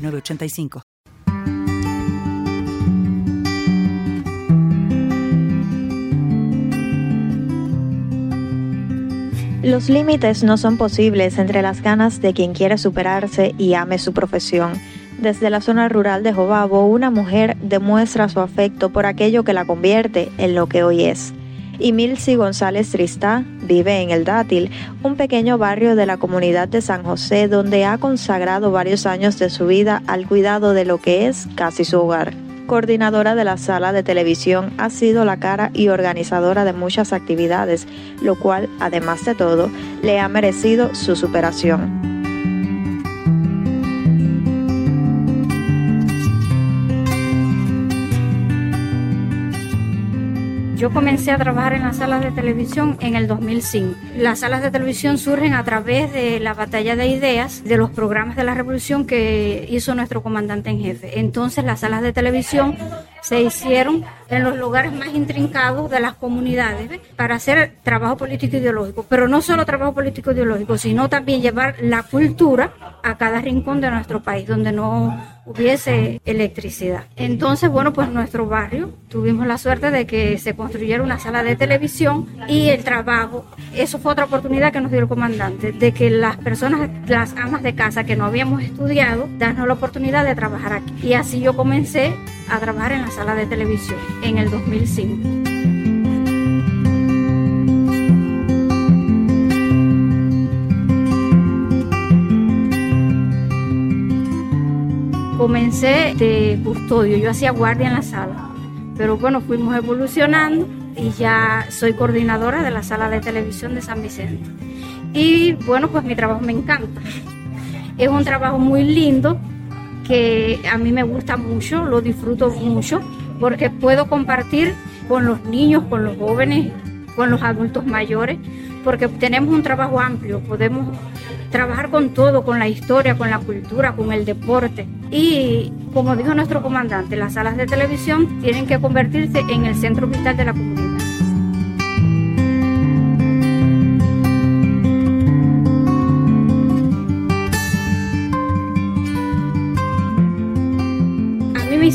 985. Los límites no son posibles entre las ganas de quien quiere superarse y ame su profesión. Desde la zona rural de Jobabo, una mujer demuestra su afecto por aquello que la convierte en lo que hoy es y Milsi González Tristá vive en El Dátil, un pequeño barrio de la comunidad de San José donde ha consagrado varios años de su vida al cuidado de lo que es casi su hogar. Coordinadora de la sala de televisión, ha sido la cara y organizadora de muchas actividades, lo cual, además de todo, le ha merecido su superación. Yo comencé a trabajar en las salas de televisión en el 2005. Las salas de televisión surgen a través de la batalla de ideas de los programas de la revolución que hizo nuestro comandante en jefe. Entonces las salas de televisión se hicieron en los lugares más intrincados de las comunidades para hacer trabajo político ideológico, pero no solo trabajo político ideológico, sino también llevar la cultura a cada rincón de nuestro país donde no hubiese electricidad. Entonces, bueno, pues nuestro barrio tuvimos la suerte de que se construyera una sala de televisión y el trabajo, eso fue otra oportunidad que nos dio el comandante, de que las personas, las amas de casa que no habíamos estudiado, darnos la oportunidad de trabajar aquí. Y así yo comencé a trabajar en la sala de televisión en el 2005. comencé de custodio, yo hacía guardia en la sala, pero bueno, fuimos evolucionando y ya soy coordinadora de la sala de televisión de San Vicente. Y bueno, pues mi trabajo me encanta. Es un trabajo muy lindo que a mí me gusta mucho, lo disfruto mucho, porque puedo compartir con los niños, con los jóvenes, con los adultos mayores, porque tenemos un trabajo amplio, podemos trabajar con todo, con la historia, con la cultura, con el deporte. Y como dijo nuestro comandante, las salas de televisión tienen que convertirse en el centro vital de la comunidad.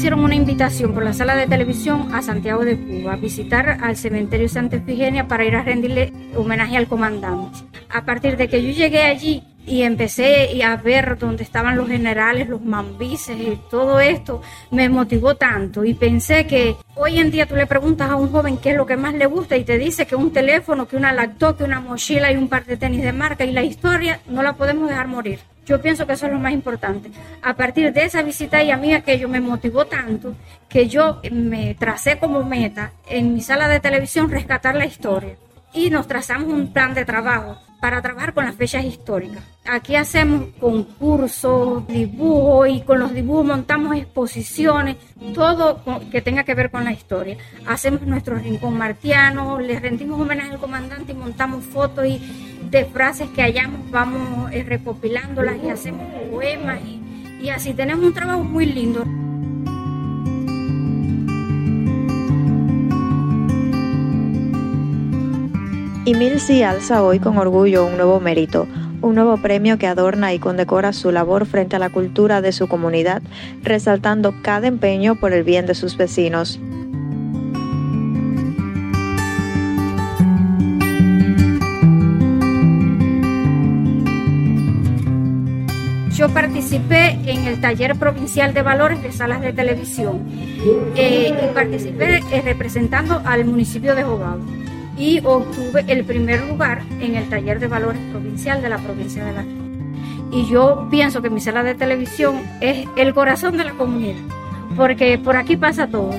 Hicieron una invitación por la sala de televisión a Santiago de Cuba a visitar al cementerio Santa Efigenia para ir a rendirle homenaje al comandante a partir de que yo llegué allí y empecé a ver dónde estaban los generales, los mambises y todo esto, me motivó tanto y pensé que hoy en día tú le preguntas a un joven qué es lo que más le gusta y te dice que un teléfono, que una laptop, que una mochila y un par de tenis de marca y la historia no la podemos dejar morir. Yo pienso que eso es lo más importante. A partir de esa visita y a mí aquello me motivó tanto que yo me tracé como meta en mi sala de televisión rescatar la historia y nos trazamos un plan de trabajo para trabajar con las fechas históricas. Aquí hacemos concursos, dibujos y con los dibujos montamos exposiciones, todo que tenga que ver con la historia. Hacemos nuestro rincón martiano, le rendimos homenaje al comandante y montamos fotos y de frases que hayamos, vamos eh, recopilándolas y hacemos poemas y, y así tenemos un trabajo muy lindo. Y Milsi alza hoy con orgullo un nuevo mérito, un nuevo premio que adorna y condecora su labor frente a la cultura de su comunidad, resaltando cada empeño por el bien de sus vecinos. Participé en el taller provincial de valores de salas de televisión eh, y participé eh, representando al municipio de Jobado y obtuve el primer lugar en el taller de valores provincial de la provincia de La Y yo pienso que mi sala de televisión es el corazón de la comunidad, porque por aquí pasa todo.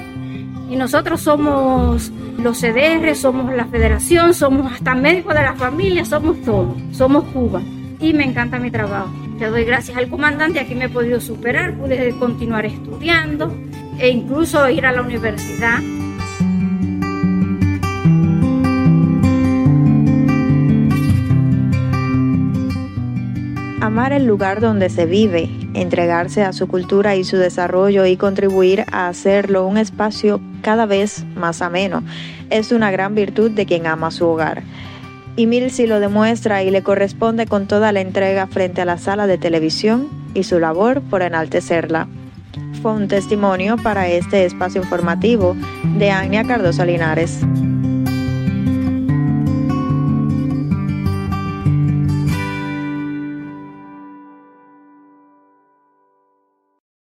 Y nosotros somos los CDR, somos la federación, somos hasta médicos de la familia, somos todo, somos Cuba. Y me encanta mi trabajo. Le doy gracias al comandante, aquí me he podido superar, pude continuar estudiando e incluso ir a la universidad. Amar el lugar donde se vive, entregarse a su cultura y su desarrollo y contribuir a hacerlo un espacio cada vez más ameno es una gran virtud de quien ama su hogar. Y Milsi lo demuestra y le corresponde con toda la entrega frente a la sala de televisión y su labor por enaltecerla. Fue un testimonio para este espacio informativo de Ania Cardoso Linares.